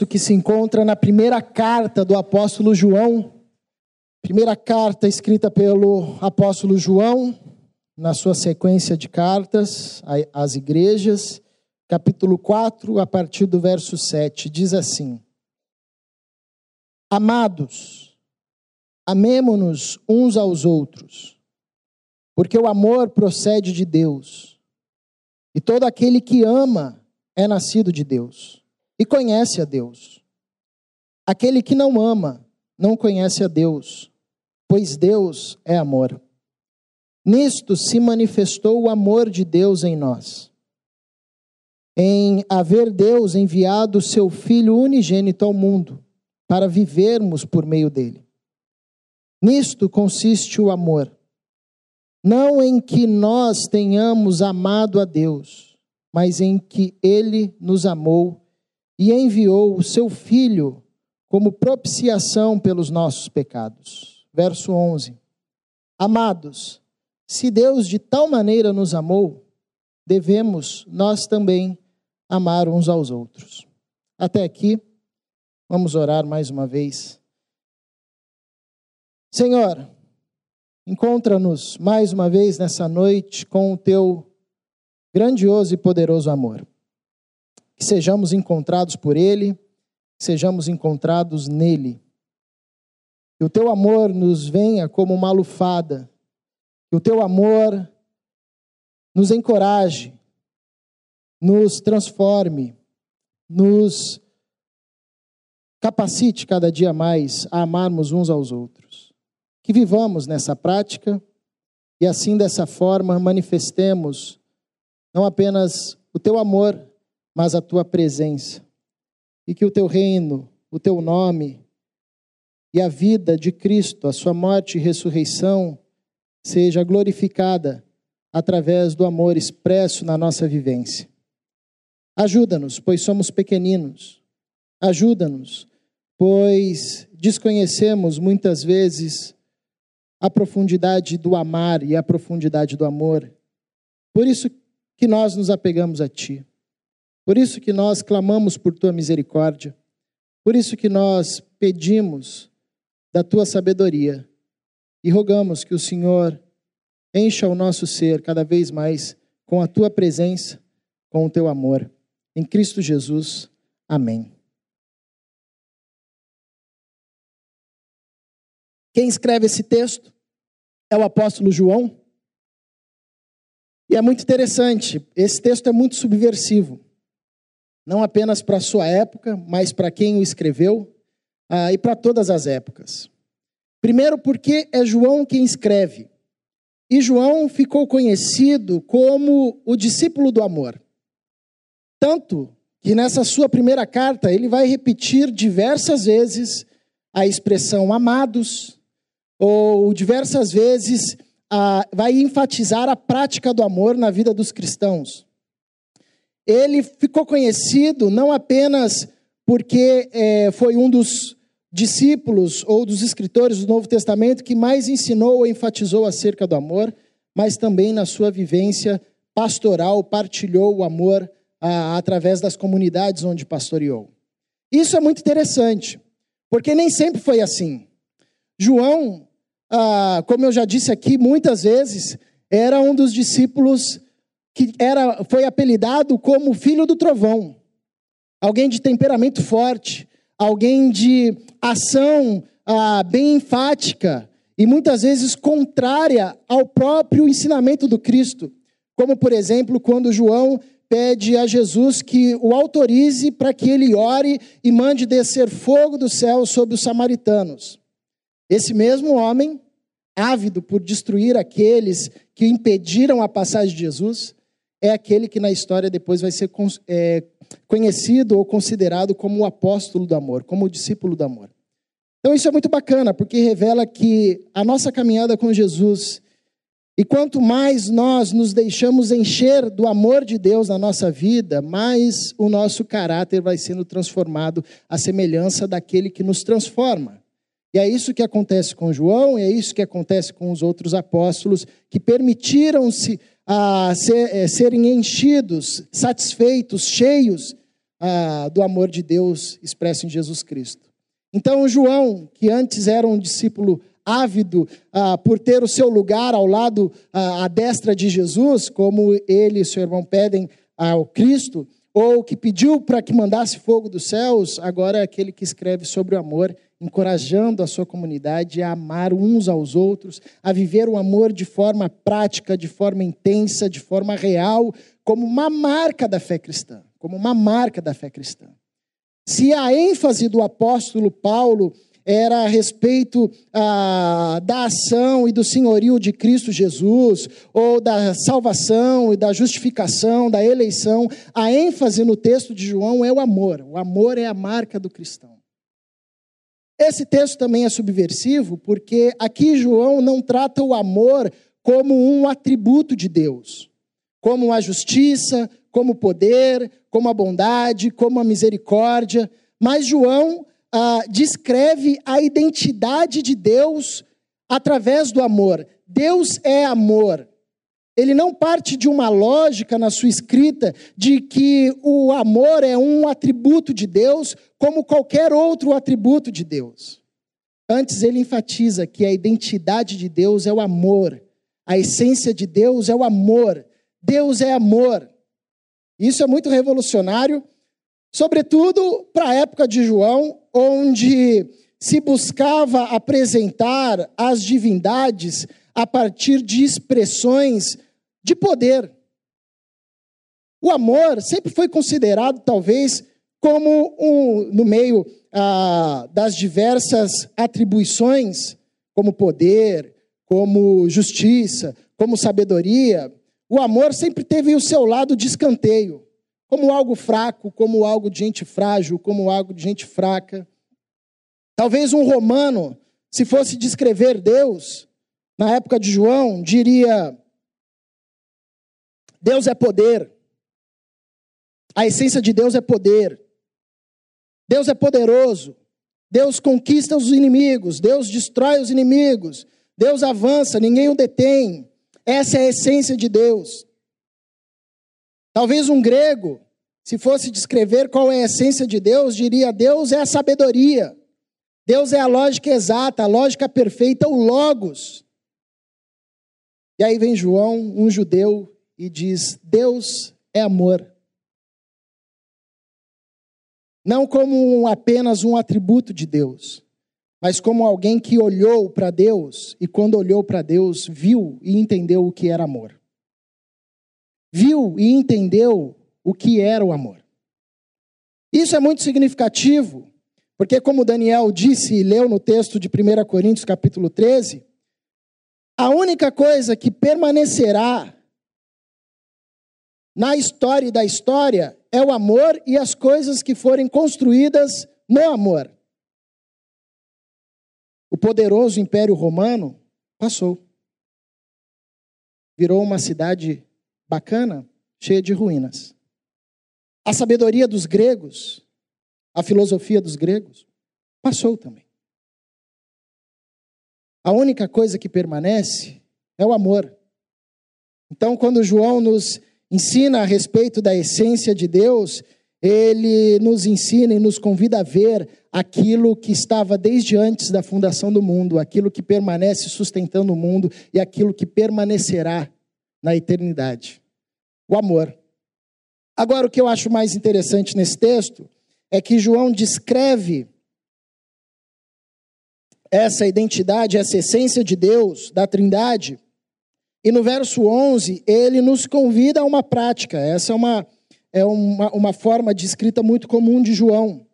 texto que se encontra na primeira carta do apóstolo João, primeira carta escrita pelo apóstolo João, na sua sequência de cartas às igrejas, capítulo 4, a partir do verso 7, diz assim: Amados, amemo-nos uns aos outros, porque o amor procede de Deus, e todo aquele que ama é nascido de Deus e conhece a Deus. Aquele que não ama não conhece a Deus, pois Deus é amor. Nisto se manifestou o amor de Deus em nós, em haver Deus enviado seu Filho unigênito ao mundo, para vivermos por meio dele. Nisto consiste o amor, não em que nós tenhamos amado a Deus, mas em que ele nos amou e enviou o seu Filho como propiciação pelos nossos pecados. Verso 11: Amados, se Deus de tal maneira nos amou, devemos nós também amar uns aos outros. Até aqui, vamos orar mais uma vez. Senhor, encontra-nos mais uma vez nessa noite com o teu grandioso e poderoso amor. Que sejamos encontrados por Ele, que sejamos encontrados nele. Que o teu amor nos venha como uma lufada que o teu amor nos encoraje, nos transforme, nos capacite cada dia mais a amarmos uns aos outros. Que vivamos nessa prática e assim dessa forma manifestemos não apenas o teu amor, mas a tua presença. E que o teu reino, o teu nome e a vida de Cristo, a sua morte e ressurreição, seja glorificada através do amor expresso na nossa vivência. Ajuda-nos, pois somos pequeninos. Ajuda-nos, pois desconhecemos muitas vezes a profundidade do amar e a profundidade do amor. Por isso que nós nos apegamos a Ti. Por isso que nós clamamos por Tua misericórdia. Por isso que nós pedimos da Tua sabedoria e rogamos que o Senhor encha o nosso ser cada vez mais com a tua presença, com o teu amor. Em Cristo Jesus. Amém. Quem escreve esse texto é o apóstolo João. E é muito interessante, esse texto é muito subversivo. Não apenas para a sua época, mas para quem o escreveu ah, e para todas as épocas. Primeiro, porque é João quem escreve. E João ficou conhecido como o discípulo do amor. Tanto que nessa sua primeira carta ele vai repetir diversas vezes a expressão amados, ou diversas vezes a, vai enfatizar a prática do amor na vida dos cristãos. Ele ficou conhecido não apenas porque é, foi um dos discípulos ou dos escritores do Novo Testamento que mais ensinou ou enfatizou acerca do amor, mas também na sua vivência pastoral partilhou o amor ah, através das comunidades onde pastoreou. Isso é muito interessante, porque nem sempre foi assim. João, ah, como eu já disse aqui muitas vezes, era um dos discípulos que era, foi apelidado como filho do trovão. Alguém de temperamento forte, alguém de ação ah, bem enfática e muitas vezes contrária ao próprio ensinamento do Cristo. Como, por exemplo, quando João pede a Jesus que o autorize para que ele ore e mande descer fogo do céu sobre os samaritanos. Esse mesmo homem, ávido por destruir aqueles que impediram a passagem de Jesus, é aquele que na história depois vai ser é, conhecido ou considerado como o apóstolo do amor, como o discípulo do amor. Então isso é muito bacana, porque revela que a nossa caminhada com Jesus, e quanto mais nós nos deixamos encher do amor de Deus na nossa vida, mais o nosso caráter vai sendo transformado à semelhança daquele que nos transforma. E é isso que acontece com João, é isso que acontece com os outros apóstolos, que permitiram-se a ser, é, serem enchidos, satisfeitos, cheios ah, do amor de Deus expresso em Jesus Cristo. Então, João, que antes era um discípulo ávido ah, por ter o seu lugar ao lado, ah, à destra de Jesus, como ele e seu irmão pedem ao Cristo, ou que pediu para que mandasse fogo dos céus, agora é aquele que escreve sobre o amor, encorajando a sua comunidade a amar uns aos outros, a viver o amor de forma prática, de forma intensa, de forma real, como uma marca da fé cristã, como uma marca da fé cristã. Se a ênfase do apóstolo Paulo era a respeito ah, da ação e do senhorio de Cristo Jesus, ou da salvação e da justificação, da eleição. A ênfase no texto de João é o amor. O amor é a marca do cristão. Esse texto também é subversivo, porque aqui João não trata o amor como um atributo de Deus, como a justiça, como o poder, como a bondade, como a misericórdia, mas João ah, descreve a identidade de Deus através do amor. Deus é amor. Ele não parte de uma lógica na sua escrita de que o amor é um atributo de Deus como qualquer outro atributo de Deus. Antes, ele enfatiza que a identidade de Deus é o amor, a essência de Deus é o amor. Deus é amor. Isso é muito revolucionário Sobretudo para a época de João, onde se buscava apresentar as divindades a partir de expressões de poder. O amor sempre foi considerado, talvez, como um, no meio ah, das diversas atribuições, como poder, como justiça, como sabedoria, o amor sempre teve o seu lado de escanteio como algo fraco, como algo de gente frágil, como algo de gente fraca. Talvez um romano, se fosse descrever Deus, na época de João, diria: Deus é poder. A essência de Deus é poder. Deus é poderoso. Deus conquista os inimigos. Deus destrói os inimigos. Deus avança, ninguém o detém. Essa é a essência de Deus. Talvez um grego, se fosse descrever qual é a essência de Deus, diria: Deus é a sabedoria. Deus é a lógica exata, a lógica perfeita, o Logos. E aí vem João, um judeu, e diz: Deus é amor. Não como apenas um atributo de Deus, mas como alguém que olhou para Deus e, quando olhou para Deus, viu e entendeu o que era amor viu e entendeu o que era o amor. Isso é muito significativo, porque como Daniel disse e leu no texto de 1 Coríntios capítulo 13, a única coisa que permanecerá na história da história é o amor e as coisas que forem construídas no amor. O poderoso Império Romano passou. Virou uma cidade bacana, cheia de ruínas. A sabedoria dos gregos, a filosofia dos gregos, passou também. A única coisa que permanece é o amor. Então, quando João nos ensina a respeito da essência de Deus, ele nos ensina e nos convida a ver aquilo que estava desde antes da fundação do mundo, aquilo que permanece sustentando o mundo e aquilo que permanecerá na eternidade. O amor. Agora, o que eu acho mais interessante nesse texto é que João descreve essa identidade, essa essência de Deus, da Trindade, e no verso 11 ele nos convida a uma prática. Essa é uma, é uma, uma forma de escrita muito comum de João.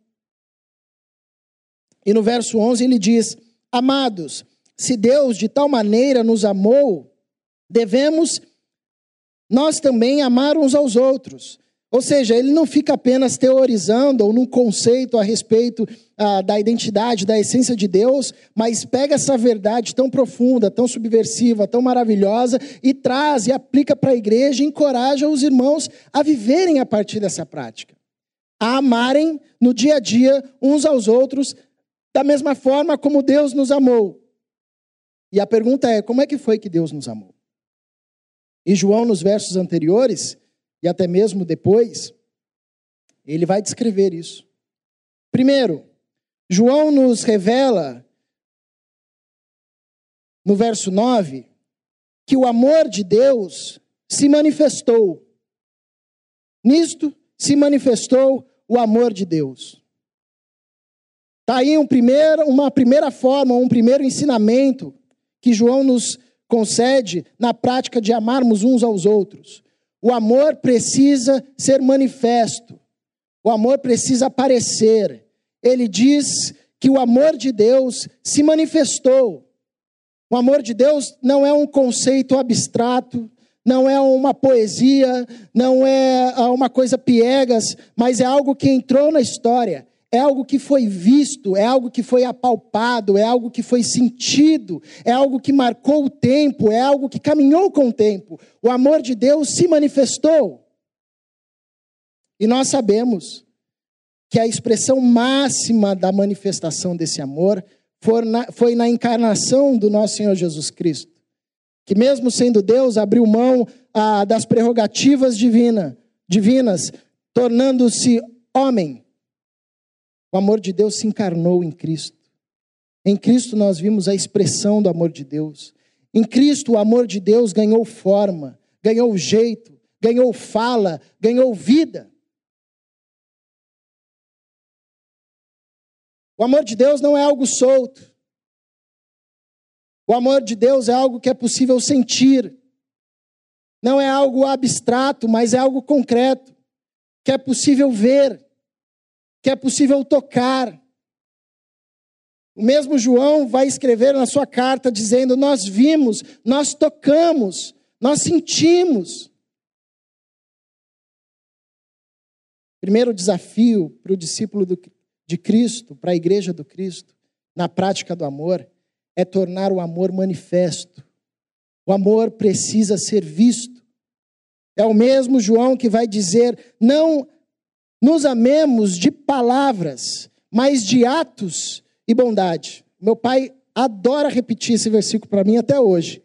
E no verso 11 ele diz: Amados, se Deus de tal maneira nos amou, devemos nós também amar uns aos outros. Ou seja, ele não fica apenas teorizando ou num conceito a respeito ah, da identidade, da essência de Deus, mas pega essa verdade tão profunda, tão subversiva, tão maravilhosa e traz e aplica para a igreja e encoraja os irmãos a viverem a partir dessa prática. A amarem no dia a dia uns aos outros da mesma forma como Deus nos amou. E a pergunta é: como é que foi que Deus nos amou? E João, nos versos anteriores, e até mesmo depois, Ele vai descrever isso. Primeiro, João nos revela, no verso 9, que o amor de Deus se manifestou. Nisto se manifestou o amor de Deus. Está aí um primeiro, uma primeira forma, um primeiro ensinamento que João nos concede na prática de amarmos uns aos outros. O amor precisa ser manifesto, o amor precisa aparecer. Ele diz que o amor de Deus se manifestou. O amor de Deus não é um conceito abstrato, não é uma poesia, não é ah, uma coisa piegas, mas é algo que entrou na história é algo que foi visto, é algo que foi apalpado, é algo que foi sentido, é algo que marcou o tempo, é algo que caminhou com o tempo. O amor de Deus se manifestou. E nós sabemos que a expressão máxima da manifestação desse amor foi na, foi na encarnação do nosso Senhor Jesus Cristo, que, mesmo sendo Deus, abriu mão ah, das prerrogativas divina, divinas, tornando-se homem o amor de Deus se encarnou em Cristo. Em Cristo nós vimos a expressão do amor de Deus. Em Cristo o amor de Deus ganhou forma, ganhou jeito, ganhou fala, ganhou vida. O amor de Deus não é algo solto. O amor de Deus é algo que é possível sentir. Não é algo abstrato, mas é algo concreto, que é possível ver que é possível tocar. O mesmo João vai escrever na sua carta dizendo: Nós vimos, nós tocamos, nós sentimos. Primeiro desafio para o discípulo do, de Cristo, para a igreja do Cristo, na prática do amor, é tornar o amor manifesto. O amor precisa ser visto. É o mesmo João que vai dizer: não nos amemos de palavras, mas de atos e bondade. Meu pai adora repetir esse versículo para mim até hoje.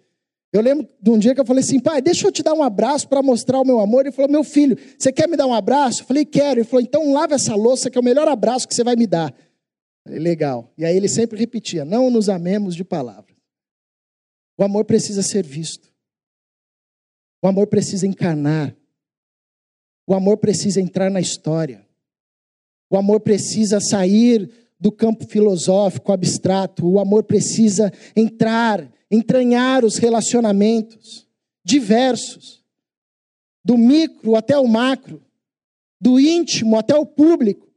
Eu lembro de um dia que eu falei assim, pai, deixa eu te dar um abraço para mostrar o meu amor. Ele falou, meu filho, você quer me dar um abraço? Eu falei, quero. Ele falou, então lava essa louça que é o melhor abraço que você vai me dar. Eu falei, legal. E aí ele sempre repetia, não nos amemos de palavras. O amor precisa ser visto. O amor precisa encarnar. O amor precisa entrar na história. O amor precisa sair do campo filosófico, abstrato. O amor precisa entrar, entranhar os relacionamentos diversos, do micro até o macro, do íntimo até o público.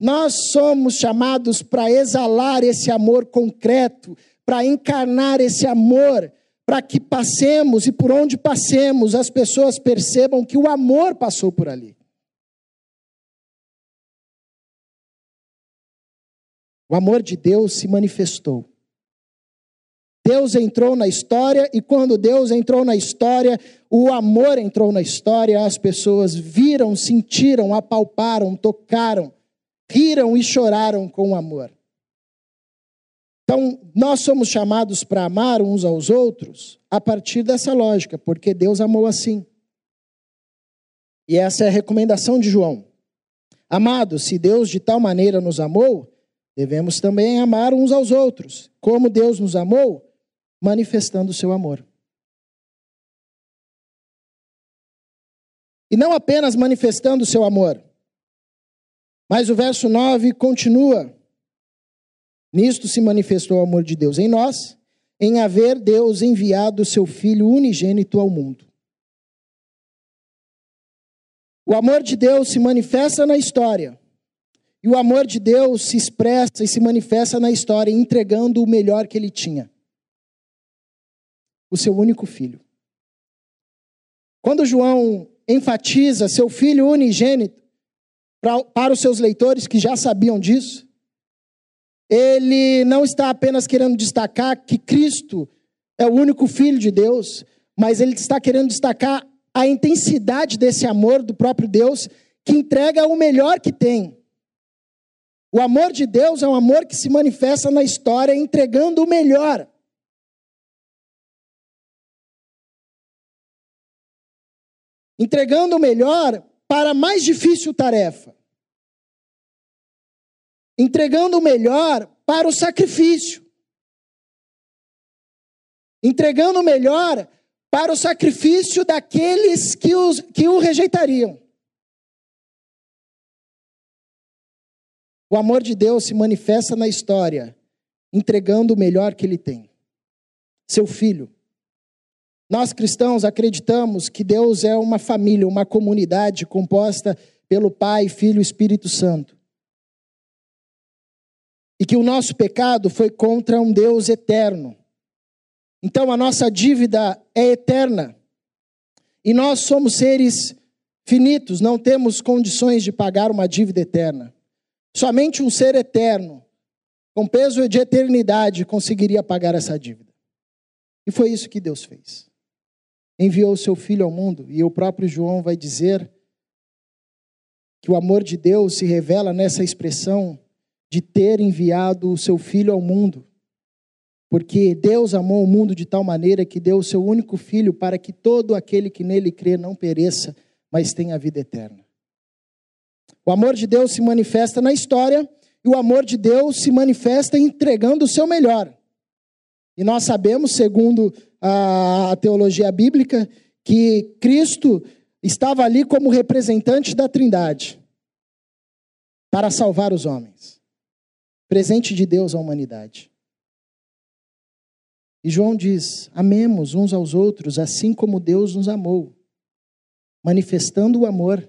Nós somos chamados para exalar esse amor concreto, para encarnar esse amor para que passemos e por onde passemos as pessoas percebam que o amor passou por ali. O amor de Deus se manifestou. Deus entrou na história e quando Deus entrou na história, o amor entrou na história, as pessoas viram, sentiram, apalparam, tocaram, riram e choraram com o amor. Então, nós somos chamados para amar uns aos outros a partir dessa lógica, porque Deus amou assim. E essa é a recomendação de João. Amados, se Deus de tal maneira nos amou, devemos também amar uns aos outros, como Deus nos amou, manifestando o seu amor. E não apenas manifestando o seu amor, mas o verso 9 continua Nisto se manifestou o amor de Deus em nós, em haver Deus enviado o seu Filho unigênito ao mundo. O amor de Deus se manifesta na história. E o amor de Deus se expressa e se manifesta na história, entregando o melhor que ele tinha: o seu único filho. Quando João enfatiza seu filho unigênito, para os seus leitores que já sabiam disso, ele não está apenas querendo destacar que Cristo é o único Filho de Deus, mas ele está querendo destacar a intensidade desse amor do próprio Deus, que entrega o melhor que tem. O amor de Deus é um amor que se manifesta na história entregando o melhor. Entregando o melhor para a mais difícil tarefa, entregando o melhor para o sacrifício, entregando o melhor para o sacrifício daqueles que, os, que o rejeitariam. O amor de Deus se manifesta na história, entregando o melhor que ele tem. Seu filho. Nós cristãos acreditamos que Deus é uma família, uma comunidade composta pelo Pai, Filho e Espírito Santo. E que o nosso pecado foi contra um Deus eterno. Então a nossa dívida é eterna. E nós somos seres finitos, não temos condições de pagar uma dívida eterna. Somente um ser eterno, com peso de eternidade, conseguiria pagar essa dívida. E foi isso que Deus fez. Enviou o seu filho ao mundo, e o próprio João vai dizer que o amor de Deus se revela nessa expressão de ter enviado o seu filho ao mundo. Porque Deus amou o mundo de tal maneira que deu o seu único filho para que todo aquele que nele crê não pereça, mas tenha a vida eterna. O amor de Deus se manifesta na história e o amor de Deus se manifesta entregando o seu melhor. E nós sabemos, segundo a teologia bíblica, que Cristo estava ali como representante da Trindade para salvar os homens. Presente de Deus à humanidade. E João diz: Amemos uns aos outros assim como Deus nos amou, manifestando o amor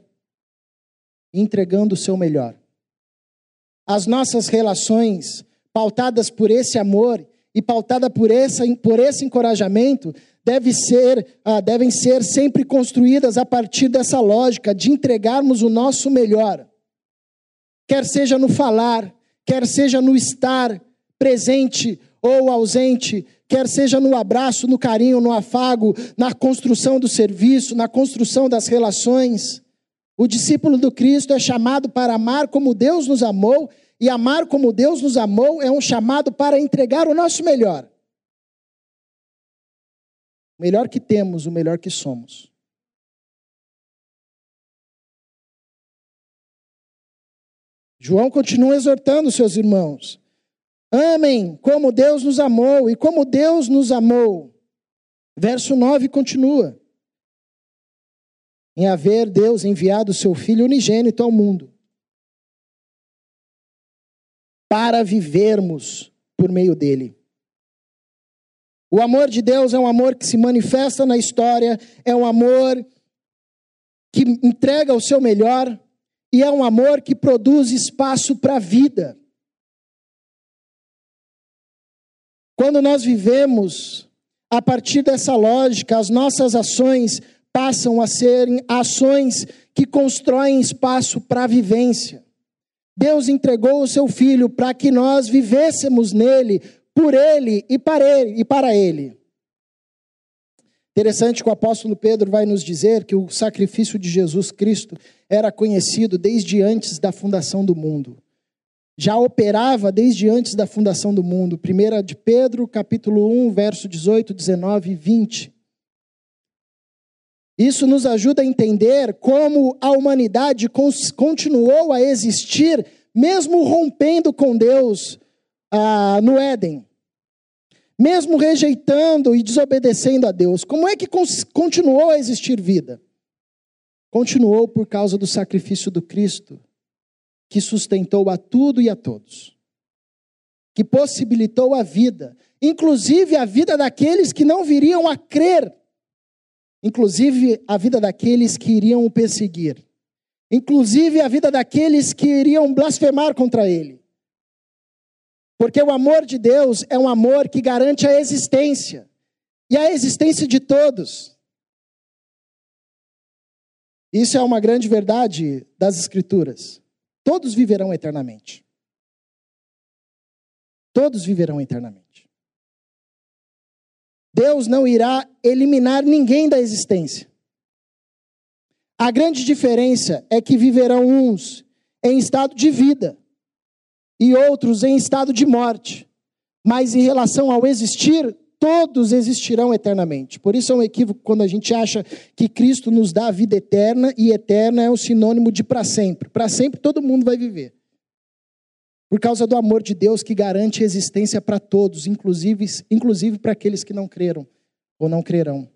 entregando o seu melhor. As nossas relações, pautadas por esse amor e pautada por esse, por esse encorajamento, deve ser, ah, devem ser sempre construídas a partir dessa lógica de entregarmos o nosso melhor. Quer seja no falar, quer seja no estar presente ou ausente, quer seja no abraço, no carinho, no afago, na construção do serviço, na construção das relações. O discípulo do Cristo é chamado para amar como Deus nos amou, e amar como Deus nos amou é um chamado para entregar o nosso melhor. O melhor que temos, o melhor que somos. João continua exortando seus irmãos: amem como Deus nos amou e como Deus nos amou. Verso 9 continua: em haver Deus enviado o seu Filho unigênito ao mundo para vivermos por meio dele. O amor de Deus é um amor que se manifesta na história, é um amor que entrega o seu melhor e é um amor que produz espaço para a vida. Quando nós vivemos a partir dessa lógica, as nossas ações passam a serem ações que constroem espaço para a vivência. Deus entregou o seu filho para que nós vivêssemos nele, por ele e para ele. E para ele. Interessante que o apóstolo Pedro vai nos dizer que o sacrifício de Jesus Cristo era conhecido desde antes da fundação do mundo. Já operava desde antes da fundação do mundo. 1 de Pedro, capítulo 1, verso 18, 19 e 20. Isso nos ajuda a entender como a humanidade continuou a existir, mesmo rompendo com Deus ah, no Éden, mesmo rejeitando e desobedecendo a Deus. Como é que continuou a existir vida? Continuou por causa do sacrifício do Cristo, que sustentou a tudo e a todos, que possibilitou a vida, inclusive a vida daqueles que não viriam a crer inclusive a vida daqueles que iriam o perseguir, inclusive a vida daqueles que iriam blasfemar contra ele. Porque o amor de Deus é um amor que garante a existência, e a existência de todos. Isso é uma grande verdade das Escrituras. Todos viverão eternamente. Todos viverão eternamente. Deus não irá eliminar ninguém da existência. A grande diferença é que viverão uns em estado de vida e outros em estado de morte. Mas em relação ao existir, todos existirão eternamente. Por isso é um equívoco quando a gente acha que Cristo nos dá a vida eterna e eterna é o sinônimo de para sempre. Para sempre todo mundo vai viver. Por causa do amor de Deus que garante existência para todos, inclusive, inclusive para aqueles que não creram ou não crerão.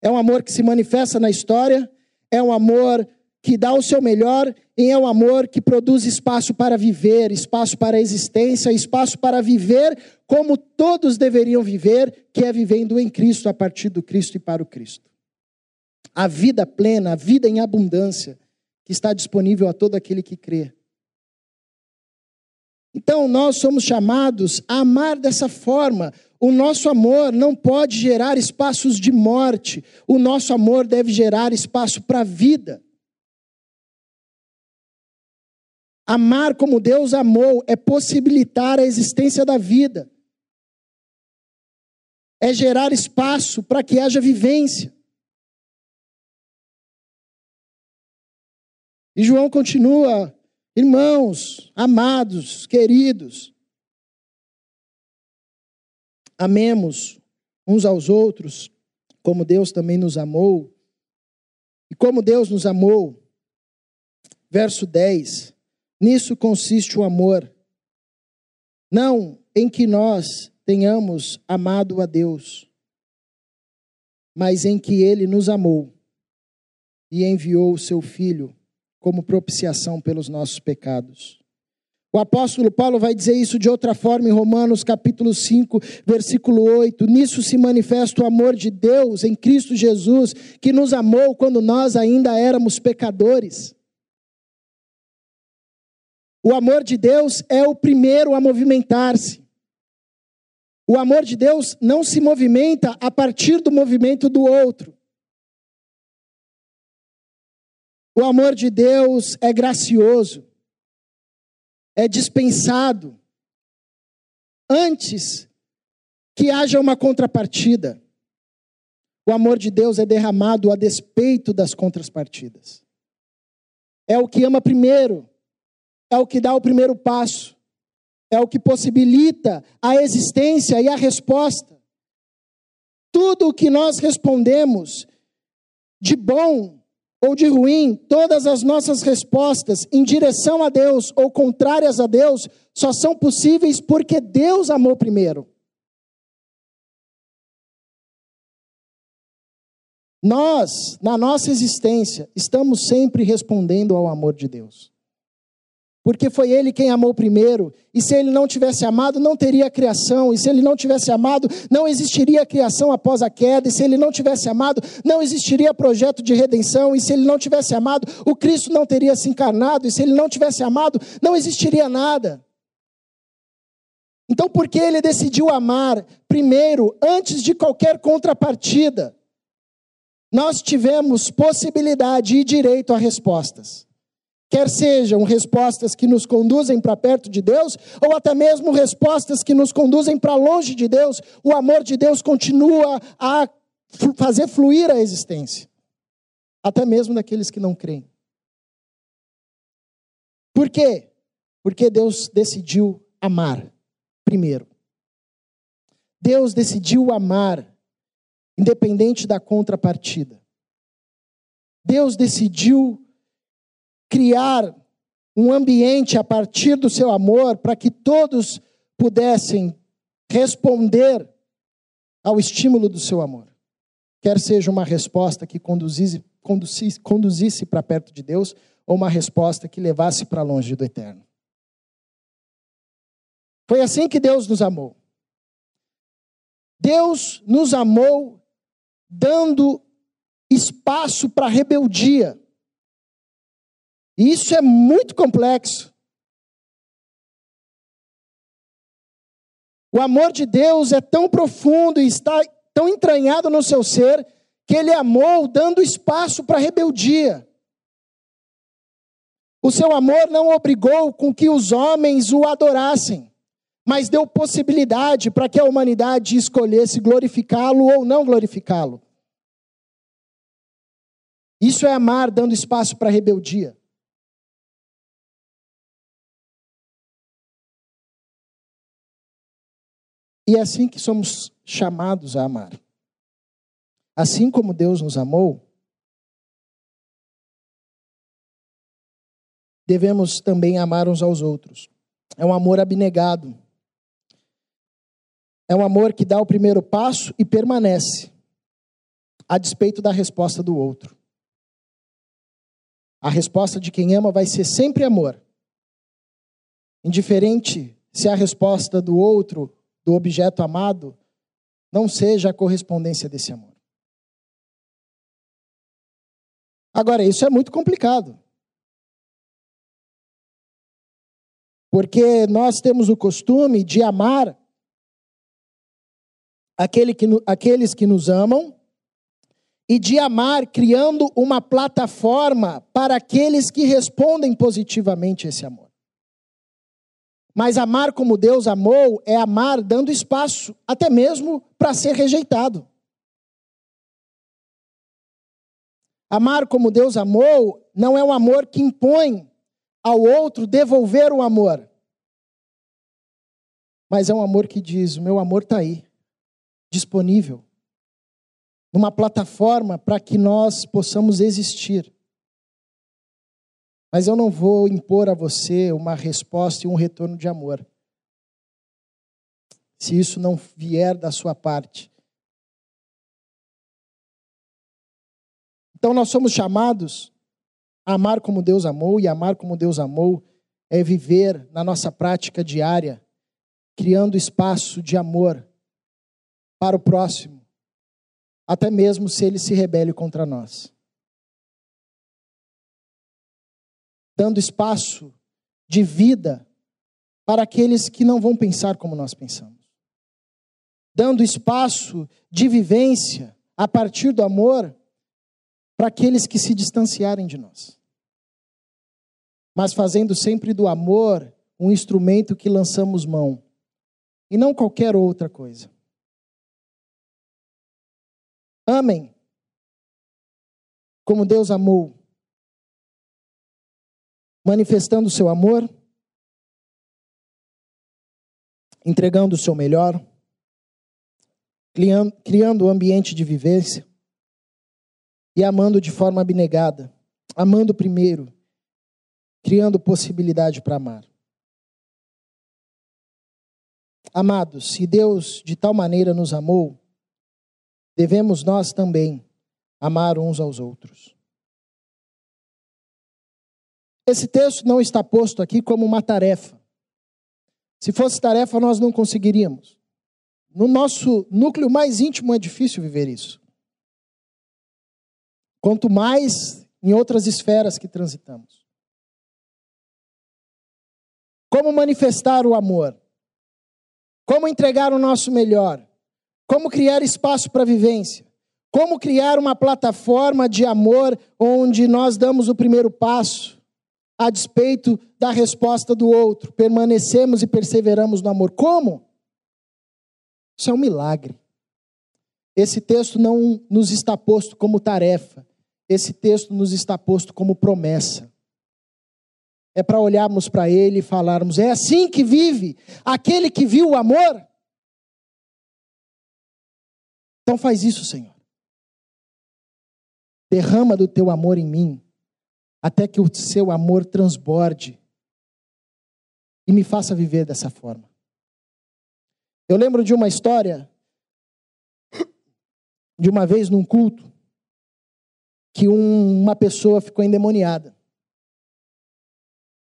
É um amor que se manifesta na história, é um amor que dá o seu melhor e é um amor que produz espaço para viver, espaço para a existência, espaço para viver como todos deveriam viver, que é vivendo em Cristo, a partir do Cristo e para o Cristo. A vida plena, a vida em abundância, que está disponível a todo aquele que crê. Então, nós somos chamados a amar dessa forma. O nosso amor não pode gerar espaços de morte, o nosso amor deve gerar espaço para a vida. Amar como Deus amou é possibilitar a existência da vida, é gerar espaço para que haja vivência. E João continua, irmãos, amados, queridos, amemos uns aos outros, como Deus também nos amou. E como Deus nos amou, verso 10, Nisso consiste o amor. Não em que nós tenhamos amado a Deus, mas em que Ele nos amou e enviou o seu Filho como propiciação pelos nossos pecados. O apóstolo Paulo vai dizer isso de outra forma em Romanos capítulo 5, versículo 8. Nisso se manifesta o amor de Deus em Cristo Jesus, que nos amou quando nós ainda éramos pecadores. O amor de Deus é o primeiro a movimentar-se. O amor de Deus não se movimenta a partir do movimento do outro. O amor de Deus é gracioso, é dispensado, antes que haja uma contrapartida. O amor de Deus é derramado a despeito das contrapartidas. É o que ama primeiro, é o que dá o primeiro passo, é o que possibilita a existência e a resposta. Tudo o que nós respondemos, de bom ou de ruim, todas as nossas respostas em direção a Deus ou contrárias a Deus, só são possíveis porque Deus amou primeiro. Nós, na nossa existência, estamos sempre respondendo ao amor de Deus porque foi ele quem amou primeiro. E se ele não tivesse amado, não teria criação. E se ele não tivesse amado, não existiria criação após a queda. E se ele não tivesse amado, não existiria projeto de redenção. E se ele não tivesse amado, o Cristo não teria se encarnado. E se ele não tivesse amado, não existiria nada. Então, por que ele decidiu amar primeiro, antes de qualquer contrapartida? Nós tivemos possibilidade e direito a respostas quer sejam respostas que nos conduzem para perto de Deus, ou até mesmo respostas que nos conduzem para longe de Deus, o amor de Deus continua a fazer fluir a existência, até mesmo daqueles que não creem. Por quê? Porque Deus decidiu amar primeiro. Deus decidiu amar, independente da contrapartida. Deus decidiu criar um ambiente a partir do seu amor para que todos pudessem responder ao estímulo do seu amor. Quer seja uma resposta que conduzisse, conduzisse, conduzisse para perto de Deus, ou uma resposta que levasse para longe do eterno. Foi assim que Deus nos amou. Deus nos amou dando espaço para rebeldia. E isso é muito complexo. O amor de Deus é tão profundo e está tão entranhado no seu ser que ele amou dando espaço para rebeldia. O seu amor não obrigou com que os homens o adorassem, mas deu possibilidade para que a humanidade escolhesse glorificá-lo ou não glorificá-lo. Isso é amar dando espaço para rebeldia. E é assim que somos chamados a amar. Assim como Deus nos amou, devemos também amar uns aos outros. É um amor abnegado. É um amor que dá o primeiro passo e permanece, a despeito da resposta do outro. A resposta de quem ama vai ser sempre amor. Indiferente se a resposta do outro, do objeto amado, não seja a correspondência desse amor. Agora, isso é muito complicado. Porque nós temos o costume de amar aquele que, aqueles que nos amam e de amar criando uma plataforma para aqueles que respondem positivamente esse amor. Mas amar como Deus amou é amar dando espaço, até mesmo para ser rejeitado. Amar como Deus amou não é um amor que impõe ao outro devolver o amor. Mas é um amor que diz: o meu amor está aí, disponível, numa plataforma para que nós possamos existir. Mas eu não vou impor a você uma resposta e um retorno de amor. Se isso não vier da sua parte. Então nós somos chamados Amar como Deus amou e amar como Deus amou é viver na nossa prática diária, criando espaço de amor para o próximo, até mesmo se ele se rebele contra nós. Dando espaço de vida para aqueles que não vão pensar como nós pensamos. Dando espaço de vivência a partir do amor para aqueles que se distanciarem de nós mas fazendo sempre do amor um instrumento que lançamos mão, e não qualquer outra coisa. Amém. Como Deus amou, manifestando o seu amor, entregando o seu melhor, criando um ambiente de vivência e amando de forma abnegada, amando primeiro, criando possibilidade para amar. Amados, se Deus de tal maneira nos amou, devemos nós também amar uns aos outros. Esse texto não está posto aqui como uma tarefa. Se fosse tarefa, nós não conseguiríamos. No nosso núcleo mais íntimo é difícil viver isso. Quanto mais em outras esferas que transitamos. Como manifestar o amor? Como entregar o nosso melhor? Como criar espaço para vivência? Como criar uma plataforma de amor onde nós damos o primeiro passo a despeito da resposta do outro, permanecemos e perseveramos no amor? Como? Isso é um milagre. Esse texto não nos está posto como tarefa, esse texto nos está posto como promessa é para olharmos para ele e falarmos: é assim que vive aquele que viu o amor? Então faz isso, Senhor. Derrama do teu amor em mim, até que o seu amor transborde e me faça viver dessa forma. Eu lembro de uma história, de uma vez num culto, que um, uma pessoa ficou endemoniada.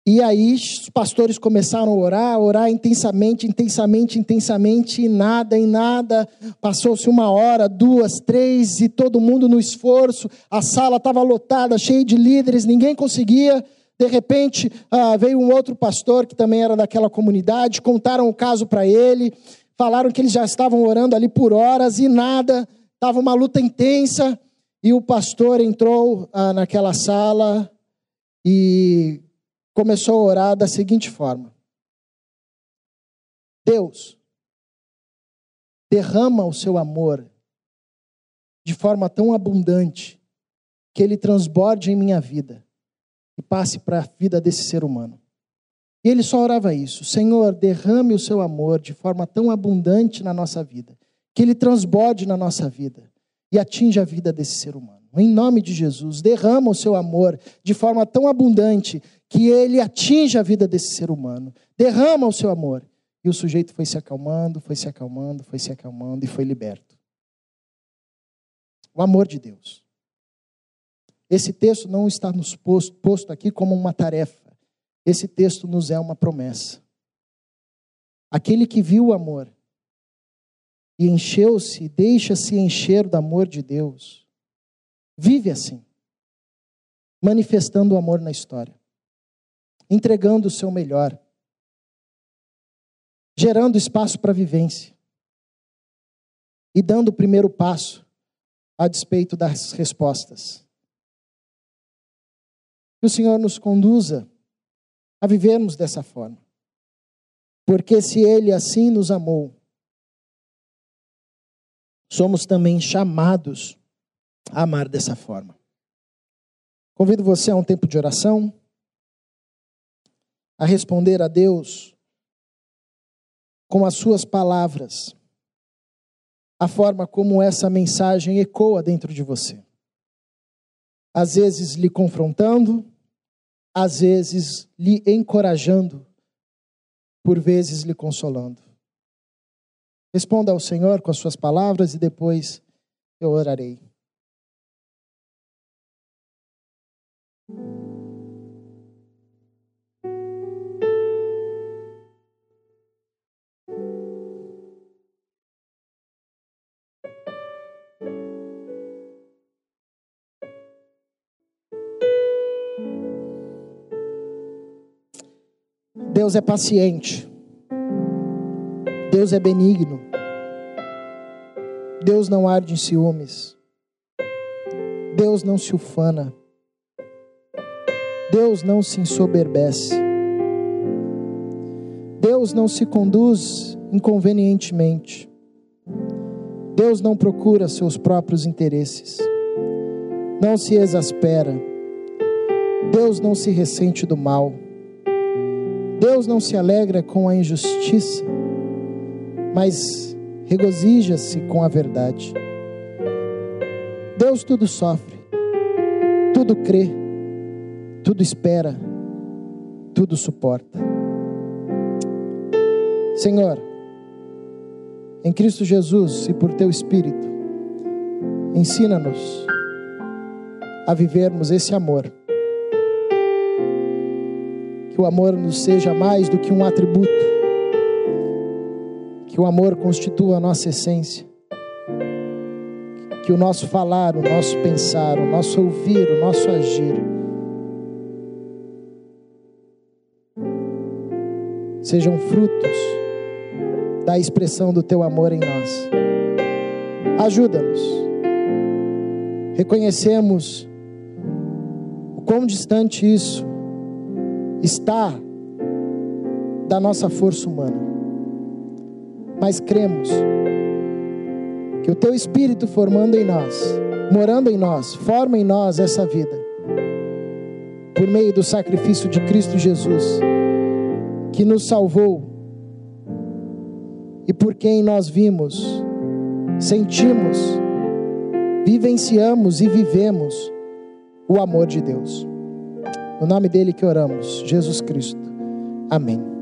E aí os pastores começaram a orar, orar intensamente, intensamente, intensamente, e nada, em nada. Passou-se uma hora, duas, três, e todo mundo no esforço. A sala estava lotada, cheia de líderes, ninguém conseguia. De repente ah, veio um outro pastor que também era daquela comunidade, contaram o caso para ele, falaram que eles já estavam orando ali por horas e nada, estava uma luta intensa. E o pastor entrou ah, naquela sala e começou a orar da seguinte forma: Deus, derrama o seu amor de forma tão abundante que ele transborde em minha vida e passe para a vida desse ser humano. E ele só orava isso: Senhor, derrame o seu amor de forma tão abundante na nossa vida, que ele transborde na nossa vida e atinja a vida desse ser humano. Em nome de Jesus, derrama o seu amor de forma tão abundante que ele atinja a vida desse ser humano. Derrama o seu amor. E o sujeito foi se acalmando, foi se acalmando, foi se acalmando e foi liberto. O amor de Deus. Esse texto não está nos posto, posto aqui como uma tarefa. Esse texto nos é uma promessa. Aquele que viu o amor e encheu-se, deixa-se encher do amor de Deus vive assim, manifestando o amor na história, entregando o seu melhor, gerando espaço para vivência e dando o primeiro passo a despeito das respostas. Que o Senhor nos conduza a vivermos dessa forma. Porque se Ele assim nos amou, somos também chamados a amar dessa forma. Convido você a um tempo de oração, a responder a Deus com as suas palavras, a forma como essa mensagem ecoa dentro de você. Às vezes lhe confrontando, às vezes lhe encorajando, por vezes lhe consolando. Responda ao Senhor com as suas palavras e depois eu orarei. Deus é paciente. Deus é benigno. Deus não arde em ciúmes. Deus não se ufana. Deus não se ensoberbece. Deus não se conduz inconvenientemente. Deus não procura seus próprios interesses. Não se exaspera. Deus não se ressente do mal. Deus não se alegra com a injustiça, mas regozija-se com a verdade. Deus tudo sofre, tudo crê, tudo espera, tudo suporta. Senhor, em Cristo Jesus e por teu Espírito, ensina-nos a vivermos esse amor que o amor nos seja mais do que um atributo, que o amor constitua a nossa essência, que o nosso falar, o nosso pensar, o nosso ouvir, o nosso agir, sejam frutos da expressão do teu amor em nós. Ajuda-nos. Reconhecemos o quão distante isso está da nossa força humana. Mas cremos que o teu espírito formando em nós, morando em nós, forma em nós essa vida. Por meio do sacrifício de Cristo Jesus, que nos salvou e por quem nós vimos, sentimos, vivenciamos e vivemos o amor de Deus. No nome dele que oramos, Jesus Cristo. Amém.